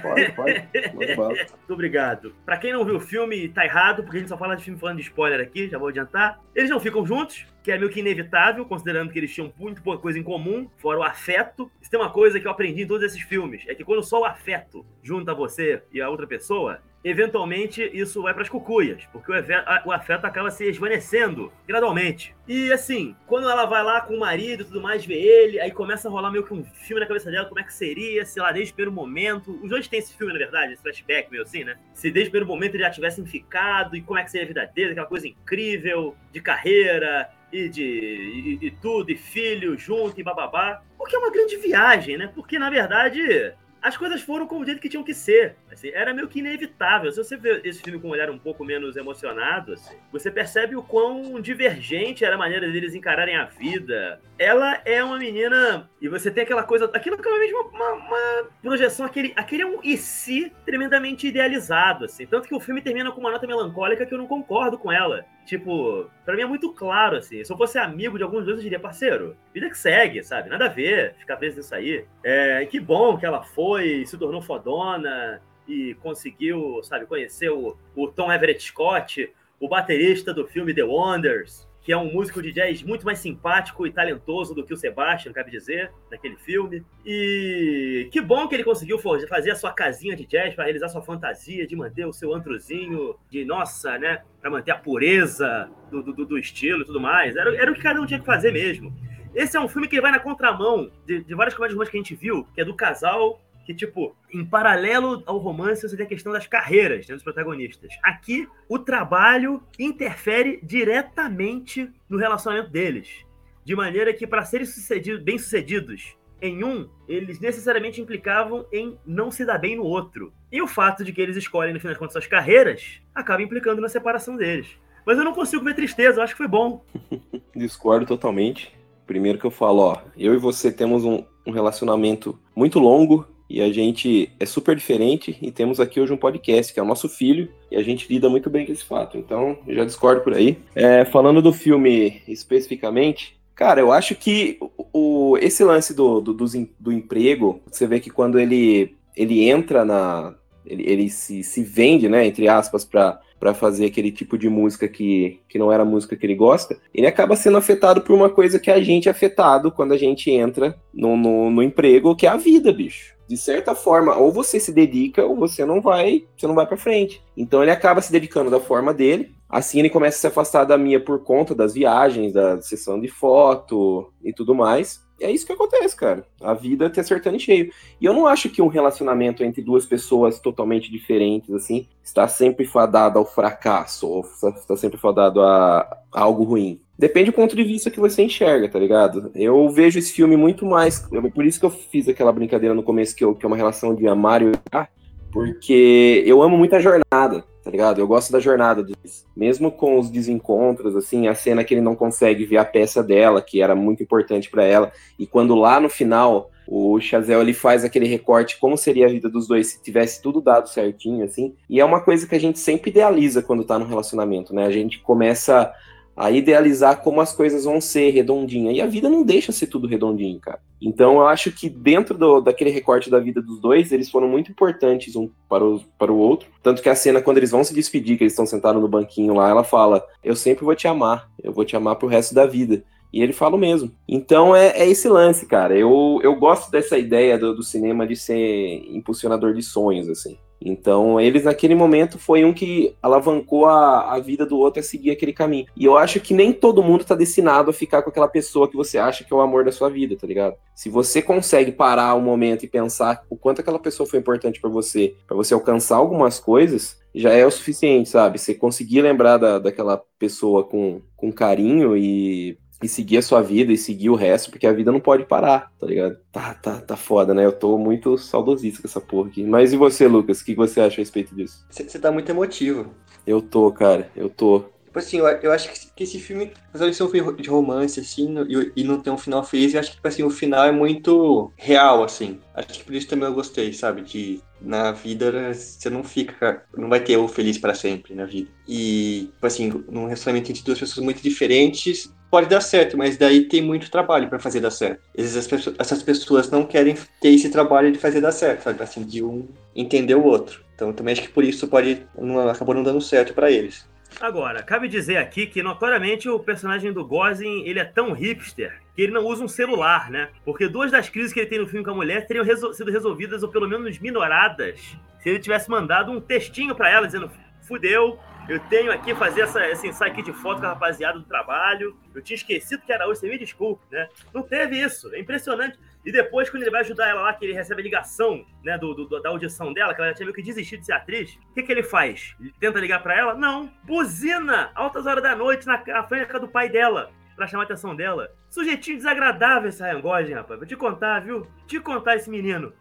Pode, pode. muito obrigado. Pra quem não viu o filme, tá errado, porque a gente só fala de filme falando de spoiler aqui, já vou adiantar. Eles não ficam juntos, que é meio que inevitável, considerando que eles tinham muito pouca coisa em comum, fora o afeto. Se tem uma coisa que eu aprendi em todos esses filmes, é que quando só o afeto junta você e a outra pessoa, eventualmente isso vai para as cucuias, porque o afeto acaba se esvanecendo gradualmente. E assim, quando ela vai lá com o marido e tudo mais, vê ele, aí começa a rolar meio que um filme na cabeça dela, como é que seria, sei lá, desde o primeiro momento. Os dois têm esse filme, na verdade, esse flashback meio assim, né? Se desde o primeiro momento eles já tivessem ficado, e como é que seria a vida dele, aquela coisa incrível de carreira, e de e, e, tudo, e filho junto e bababá. Porque é uma grande viagem, né? Porque, na verdade, as coisas foram como o jeito que tinham que ser. Assim, era meio que inevitável. Se você vê esse filme com um olhar um pouco menos emocionado, assim, você percebe o quão divergente era a maneira deles encararem a vida. Ela é uma menina. E você tem aquela coisa. Aquilo que é mesmo uma, uma, projeção, aquele, aquele é um e se tremendamente idealizado. Assim. Tanto que o filme termina com uma nota melancólica que eu não concordo com ela. Tipo, pra mim é muito claro, assim. Se eu fosse amigo de alguns dois, eu diria, parceiro, vida que segue, sabe? Nada a ver ficar preso nisso aí. É, que bom que ela foi, se tornou fodona e conseguiu, sabe, conhecer o, o Tom Everett Scott, o baterista do filme The Wonders. Que é um músico de jazz muito mais simpático e talentoso do que o Sebastian, cabe dizer, naquele filme. E que bom que ele conseguiu fazer a sua casinha de jazz para realizar sua fantasia de manter o seu antrozinho de nossa, né? Para manter a pureza do, do, do estilo e tudo mais. Era, era o que cada um tinha que fazer mesmo. Esse é um filme que vai na contramão de, de várias comédias românticas que a gente viu, que é do casal que, tipo, em paralelo ao romance, você tem a questão das carreiras né, dos protagonistas. Aqui, o trabalho interfere diretamente no relacionamento deles. De maneira que, para serem sucedidos, bem-sucedidos em um, eles necessariamente implicavam em não se dar bem no outro. E o fato de que eles escolhem, no fim das contas, suas carreiras, acaba implicando na separação deles. Mas eu não consigo ver tristeza, eu acho que foi bom. Discordo totalmente. Primeiro que eu falo, ó, eu e você temos um, um relacionamento muito longo, e a gente é super diferente e temos aqui hoje um podcast, que é o nosso filho, e a gente lida muito bem com esse fato. Então, eu já discordo por aí. É, falando do filme especificamente, cara, eu acho que o, esse lance do, do, do, do emprego, você vê que quando ele, ele entra na. Ele, ele se, se vende, né, entre aspas, para fazer aquele tipo de música que, que não era a música que ele gosta, ele acaba sendo afetado por uma coisa que a gente é afetado quando a gente entra no, no, no emprego, que é a vida, bicho de certa forma, ou você se dedica ou você não vai, você não vai para frente. Então ele acaba se dedicando da forma dele. Assim ele começa a se afastar da minha por conta das viagens, da sessão de foto e tudo mais. E é isso que acontece, cara. A vida te acertando em cheio. E eu não acho que um relacionamento entre duas pessoas totalmente diferentes, assim, está sempre fadado ao fracasso, ou está sempre fadado a algo ruim. Depende do ponto de vista que você enxerga, tá ligado? Eu vejo esse filme muito mais. Por isso que eu fiz aquela brincadeira no começo, que, eu, que é uma relação de amar e odiar, porque eu amo muito a jornada, tá ligado? Eu gosto da jornada deles. Mesmo com os desencontros, assim, a cena que ele não consegue ver a peça dela, que era muito importante para ela, e quando lá no final o Chazel ele faz aquele recorte como seria a vida dos dois se tivesse tudo dado certinho, assim. E é uma coisa que a gente sempre idealiza quando tá no relacionamento, né? A gente começa a idealizar como as coisas vão ser redondinha. E a vida não deixa ser tudo redondinho, cara. Então eu acho que dentro do, daquele recorte da vida dos dois, eles foram muito importantes um para o, para o outro. Tanto que a cena, quando eles vão se despedir, que eles estão sentados no banquinho lá, ela fala: Eu sempre vou te amar, eu vou te amar pro resto da vida. E ele fala o mesmo. Então é, é, esse lance, cara. Eu, eu gosto dessa ideia do, do cinema de ser impulsionador de sonhos, assim. Então, eles naquele momento foi um que alavancou a, a vida do outro a seguir aquele caminho. E eu acho que nem todo mundo tá destinado a ficar com aquela pessoa que você acha que é o amor da sua vida, tá ligado? Se você consegue parar um momento e pensar o quanto aquela pessoa foi importante para você, para você alcançar algumas coisas, já é o suficiente, sabe? Você conseguir lembrar da, daquela pessoa com, com carinho e e seguir a sua vida e seguir o resto, porque a vida não pode parar, tá ligado? Tá, tá, tá foda, né? Eu tô muito saudosista com essa porra aqui. Mas e você, Lucas? O que você acha a respeito disso? Você tá muito emotivo. Eu tô, cara, eu tô. Tipo assim, eu, eu acho que esse filme, apesar de ser um filme de romance, assim, e, e não ter um final feliz, eu acho que, tipo assim, o final é muito real, assim. Acho que por isso também eu gostei, sabe? De na vida você não fica, não vai ter o feliz para sempre na vida. E, tipo assim, num relacionamento entre duas pessoas muito diferentes, pode dar certo, mas daí tem muito trabalho para fazer dar certo. Vezes pessoas, essas pessoas não querem ter esse trabalho de fazer dar certo, sabe? Assim, de um entender o outro. Então também acho que por isso pode não, acabou não dando certo para eles. Agora, cabe dizer aqui que notoriamente o personagem do Gosling, ele é tão hipster que ele não usa um celular, né? Porque duas das crises que ele tem no filme com a mulher teriam resol sido resolvidas ou pelo menos minoradas se ele tivesse mandado um textinho para ela dizendo fudeu, eu tenho aqui fazer essa, esse ensaio aqui de foto com a rapaziada do trabalho. Eu tinha esquecido que era hoje, você me desculpe, né? Não teve isso, é impressionante. E depois, quando ele vai ajudar ela lá, que ele recebe a ligação, né, do, do da audição dela, que ela já tinha meio que desistido de ser atriz, o que, que ele faz? Ele tenta ligar para ela? Não. Buzina, altas horas da noite, na, na frente do pai dela, pra chamar a atenção dela. Sujeitinho desagradável esse Ryan Gosling, rapaz. Vou te contar, viu? Te contar esse menino.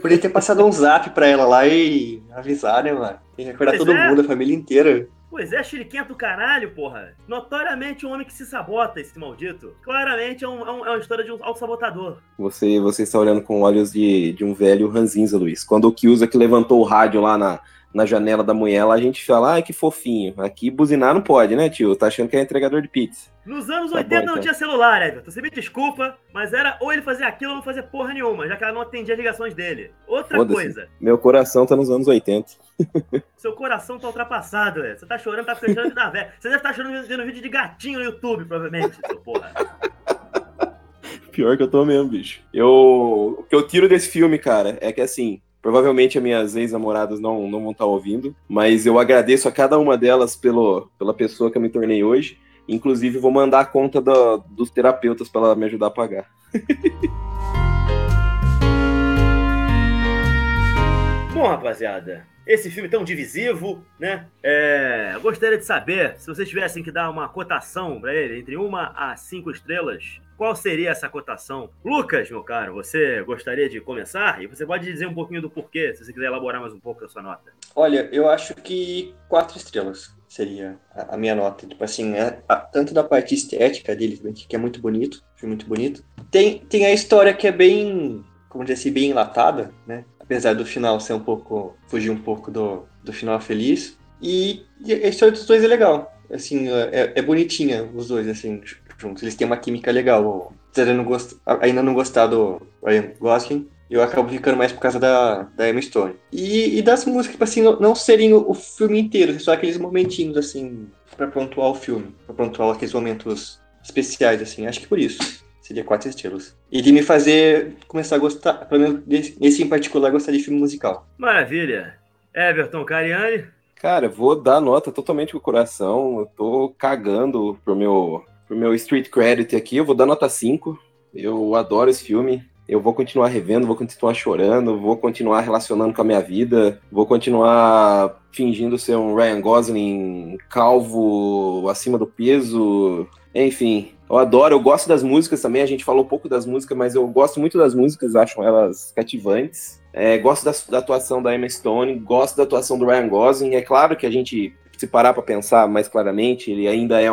Podia ter passado um zap pra ela lá e avisar, né, mano? Tem que acordar pois todo é. mundo, a família inteira. Pois é, xeriquento do caralho, porra. Notoriamente um homem que se sabota, esse maldito. Claramente é, um, é, um, é uma história de um auto-sabotador. Você, você está olhando com olhos de, de um velho ranzinza, Luiz. Quando o Kiusa que levantou o rádio lá na, na janela da mulher, lá a gente fala, ai que fofinho. Aqui buzinar não pode, né, tio? Tá achando que é entregador de pizza. Nos anos tá 80 bom, então. não tinha celular, Everton. Você me desculpa, mas era ou ele fazia aquilo ou não fazia porra nenhuma, já que ela não atendia ligações dele. Outra coisa. Meu coração tá nos anos 80. Seu coração tá ultrapassado, velho. Você tá chorando, tá fechando da velha. Você deve estar tá chorando vendo vídeo de gatinho no YouTube, provavelmente, seu porra. Pior que eu tô mesmo, bicho. Eu, o que eu tiro desse filme, cara, é que assim, Provavelmente as minhas ex-namoradas não, não vão estar tá ouvindo, mas eu agradeço a cada uma delas pelo, pela pessoa que eu me tornei hoje. Inclusive, vou mandar a conta do, dos terapeutas para ela me ajudar a pagar. Bom, rapaziada, esse filme tão divisivo, né? É, gostaria de saber, se vocês tivessem que dar uma cotação para ele, entre uma a cinco estrelas, qual seria essa cotação? Lucas, meu caro, você gostaria de começar? E você pode dizer um pouquinho do porquê, se você quiser elaborar mais um pouco a sua nota. Olha, eu acho que quatro estrelas seria a, minha nota. Tipo assim, a, tanto da parte estética dele, que é muito bonito, filme muito bonito. Tem, tem a história que é bem, como dizer assim, bem enlatada, né? Apesar do final ser um pouco, fugir um pouco do, do final feliz. E, e a história dos dois é legal. Assim, é, é bonitinha os dois, assim, juntos. Eles têm uma química legal. Apesar não gost... ainda não gostar do Ryan Gosling, eu acabo ficando mais por causa da, da Emma Stone. E, e das músicas, tipo assim, não, não serem o, o, filme inteiro, só aqueles momentinhos, assim, pra pontuar o filme, pra pontuar aqueles momentos especiais, assim. Acho que por isso. Seria quatro estrelas. E de me fazer começar a gostar, pelo menos nesse em particular, gostar de filme musical. Maravilha. Everton Cariani? Cara, vou dar nota totalmente com o coração. Eu tô cagando pro meu pro meu street credit aqui, eu vou dar nota 5. Eu adoro esse filme. Eu vou continuar revendo, vou continuar chorando, vou continuar relacionando com a minha vida, vou continuar fingindo ser um Ryan Gosling calvo, acima do peso. Enfim, eu adoro, eu gosto das músicas também. A gente falou pouco das músicas, mas eu gosto muito das músicas, acho elas cativantes. É, gosto da, da, atuação da Emma Stone, gosto da atuação do Ryan Gosling. É claro que a gente, se parar para pensar mais claramente, ele ainda é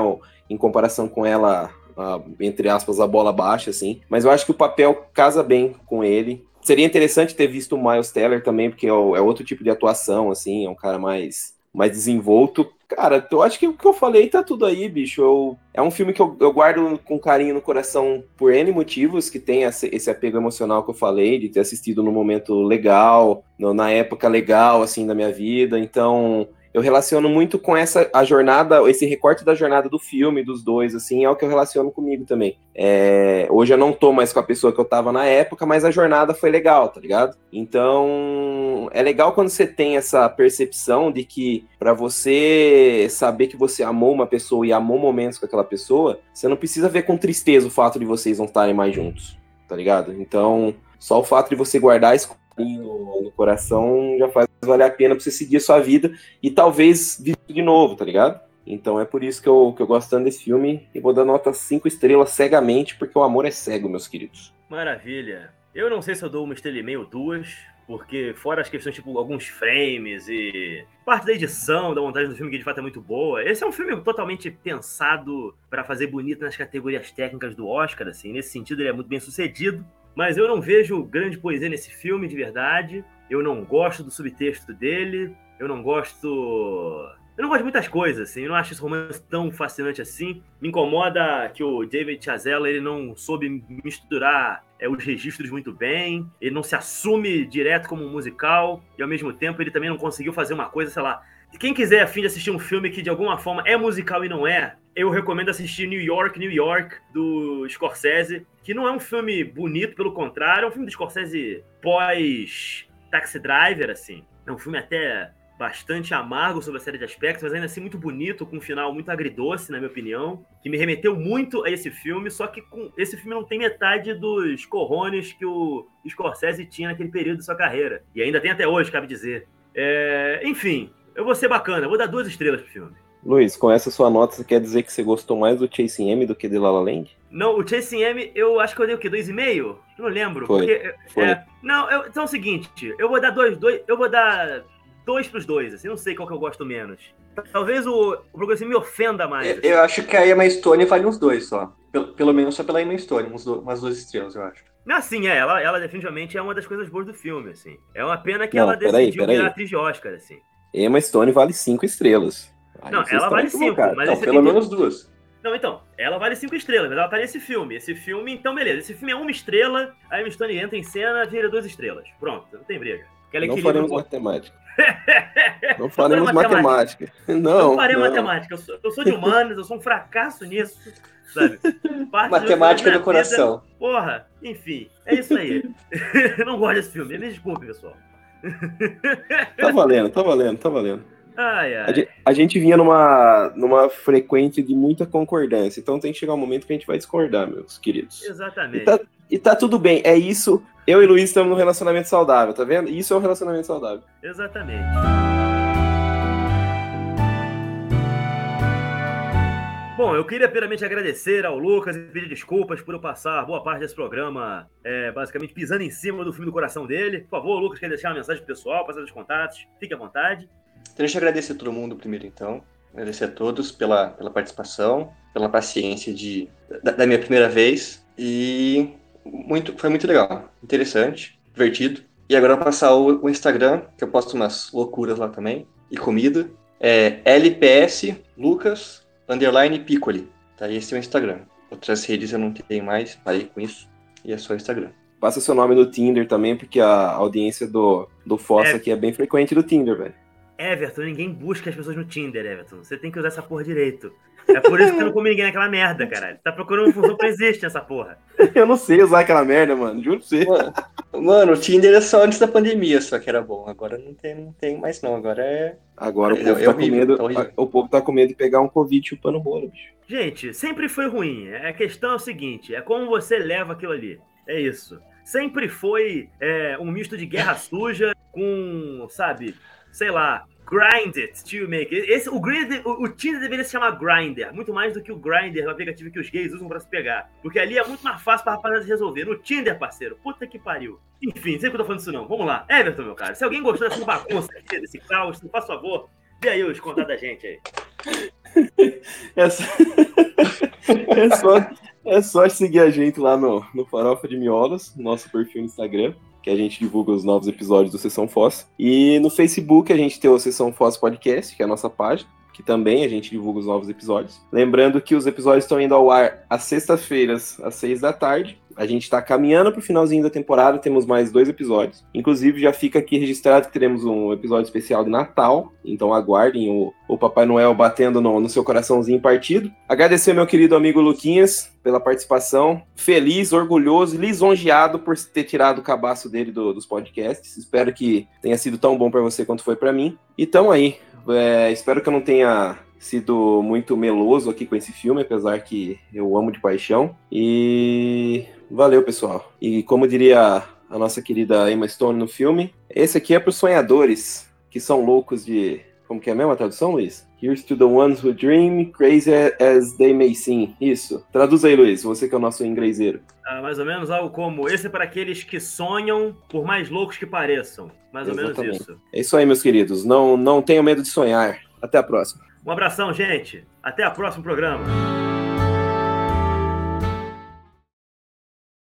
em comparação com ela, a, entre aspas, a bola baixa, assim. Mas eu acho que o papel casa bem com ele. Seria interessante ter visto o Miles Teller também, porque é, é outro tipo de atuação, assim, é um cara mais, mais desenvolto. Cara, eu acho que o que eu falei tá tudo aí, bicho. Eu, é um filme que eu, eu guardo com carinho no coração por N motivos, que tem esse, apego emocional que eu falei, de ter assistido no momento legal, no, na época legal, assim, da minha vida. Então, eu relaciono muito com essa a jornada, esse recorte da jornada do filme, dos dois, assim, é o que eu relaciono comigo também. É, hoje eu não tô mais com a pessoa que eu tava na época, mas a jornada foi legal, tá ligado? Então, é legal quando você tem essa percepção de que para você saber que você amou uma pessoa e amou momentos com aquela pessoa, você não precisa ver com tristeza o fato de vocês não estarem mais juntos, tá ligado? Então, só o fato de você guardar esse no, no coração já faz valer a pena pra você seguir a sua vida e talvez viver de novo, tá ligado? Então é por isso que eu, que eu gosto tanto desse filme e vou dar nota 5 estrelas cegamente, porque o amor é cego, meus queridos. Maravilha. Eu não sei se eu dou uma estrela e meia ou duas, porque fora as questões, tipo, alguns frames e parte da edição, da montagem do filme, que de fato é muito boa. Esse é um filme totalmente pensado para fazer bonito nas categorias técnicas do Oscar, assim. Nesse sentido, ele é muito bem sucedido. Mas eu não vejo grande poesia nesse filme de verdade. Eu não gosto do subtexto dele. Eu não gosto. Eu não gosto de muitas coisas, assim. Eu não acho esse romance tão fascinante assim. Me incomoda que o David Chazelle ele não soube misturar é, os registros muito bem. Ele não se assume direto como um musical. E ao mesmo tempo ele também não conseguiu fazer uma coisa, sei lá. Quem quiser a fim de assistir um filme que de alguma forma é musical e não é, eu recomendo assistir New York, New York, do Scorsese, que não é um filme bonito, pelo contrário, é um filme do Scorsese pós Taxi Driver, assim. É um filme até bastante amargo sobre a série de aspectos, mas ainda assim muito bonito, com um final muito agridoce, na minha opinião, que me remeteu muito a esse filme, só que com esse filme não tem metade dos corrones que o Scorsese tinha naquele período de sua carreira. E ainda tem até hoje, cabe dizer. É... Enfim, eu vou ser bacana, vou dar duas estrelas pro filme. Luiz, com essa sua nota, você quer dizer que você gostou mais do Chasing M do que de La La Land? Não, o Chasing M, eu acho que eu dei o quê? 2,5? Eu não lembro. Foi, porque, foi. É, não, eu, então é o seguinte, eu vou dar dois, dois eu vou dar dois pros dois, assim, não sei qual que eu gosto menos. Talvez o, o progressivo me ofenda mais. Eu, assim. eu, acho que a Emma Stone vale uns dois só. Pelo, pelo menos só pela Emma Stone, uns do, umas duas estrelas, eu acho. Ah, sim, é, ela, ela definitivamente é uma das coisas boas do filme, assim. É uma pena que não, ela decidiu virar atriz de Oscar, assim. Emma Stone vale cinco estrelas. Aí não, ela vale cinco, mas então, pelo menos duas. Não, então, ela vale cinco estrelas, mas ela tá nesse filme. Esse filme, então, beleza. Esse filme é uma estrela, aí a Emma Stone entra em cena, vira duas estrelas. Pronto, não tem briga. Aquele Não faremos matemática. Não faremos matemática. Não. não farei não. matemática. Eu sou, eu sou de humanas, eu sou um fracasso nisso, sabe? Parte Matemática do minha coração. vida- porra, enfim, é isso aí. Não gosto desse filme, me desculpe, pessoal. Tá valendo, tá valendo, tá valendo. Ai, A ai. gente, a gente vinha numa, numa frequência de muita concordância, então tem que chegar um momento que a gente vai discordar, meus queridos. E Exatamente. tá, e tá tudo bem, é isso. Eu e Luiz estamos num relacionamento saudável, tá vendo? Isso é um relacionamento saudável. Exatamente. Bom, eu queria primeiramente agradecer ao Lucas e pedir desculpas por eu passar boa parte desse programa é, basicamente pisando em cima do filme do coração dele. Por favor, Lucas, quer deixar uma mensagem pro pessoal, passar os contatos? Fique à vontade. Então, deixa eu agradecer a todo mundo primeiro, então. Agradecer a todos pela, pela participação, pela paciência de, da, da minha primeira vez. E muito, foi muito legal, interessante, divertido. E agora eu vou passar o, o Instagram, que eu posto umas loucuras lá também, e comida. É LPS Lucas underline Piccoli. Tá? Esse é o Instagram. Outras redes eu não tenho mais, parei com isso. E é só o Instagram. Passa seu nome no Tinder também, porque a audiência do, do Fossa É. aqui é bem frequente do Tinder, velho. Everton, ninguém busca as pessoas no Tinder, Everton. Você tem que usar essa porra direito. É por isso que você não come ninguém naquela merda, caralho. Tá procurando uma função que existe nessa porra. Eu não sei usar aquela merda, mano. Juro pra você. Mano, mano, o Tinder é só antes da pandemia, só que era bom. Agora não tem, não tem mais não. Agora é. Agora o É- povo, é tá, horrível, com medo, tá o povo tá com medo de pegar um Covid chupando bolo, bicho. Gente, sempre foi ruim. A questão é o seguinte: é como você leva aquilo ali. É isso. Sempre foi é, um misto de guerra suja com, sabe, sei lá, grind it to make. Esse, o, Grindr- o, o Tinder deveria se chamar Grinder, muito mais do que o Grinder, o aplicativo que os gays usam pra se pegar. Porque ali é muito mais fácil pra rapaziada resolver. No Tinder, parceiro, puta que pariu. Enfim, sei que eu tô falando isso não. Vamos lá. Everton, meu cara, se alguém gostou dessa bagunça aqui, desse caos, faz favor, dê aí os contatos da gente aí. É só... é só, é só seguir a gente lá no, no Farofa de Miolos, nosso perfil no Instagram, que a gente divulga os novos episódios do Sessão Fossa. E no Facebook a gente tem o Sessão Fossa Podcast, que é a nossa página, que também a gente divulga os novos episódios. Lembrando que os episódios estão indo ao ar às sextas-feiras, às seis da tarde. A gente está caminhando para o finalzinho da temporada, temos mais dois episódios. Inclusive, já fica aqui registrado que teremos um episódio especial de Natal, então aguardem o, o Papai Noel batendo no, no seu coraçãozinho partido. Agradecer meu querido amigo Luquinhas pela participação. Feliz, orgulhoso lisonjeado por ter tirado o cabaço dele do- dos podcasts. Espero que tenha sido tão bom para você quanto foi para mim. E tamo aí. É, espero que eu não tenha sido muito meloso aqui com esse filme, apesar que eu amo de paixão. E valeu, pessoal. E como diria a nossa querida Emma Stone no filme, esse aqui é para os sonhadores que são loucos de. Como que é mesmo a tradução, Luiz? Here's to the ones who dream, crazy as they may seem. Isso. Traduz aí, Luiz, você que é o nosso ingleseiro. Ah, mais ou menos algo como: esse é para aqueles que sonham, por mais loucos que pareçam. Mais ou Exatamente. menos isso. É isso aí, meus queridos. Não, não tenham medo de sonhar. Até a próxima. Um abração, gente. Até o próximo programa.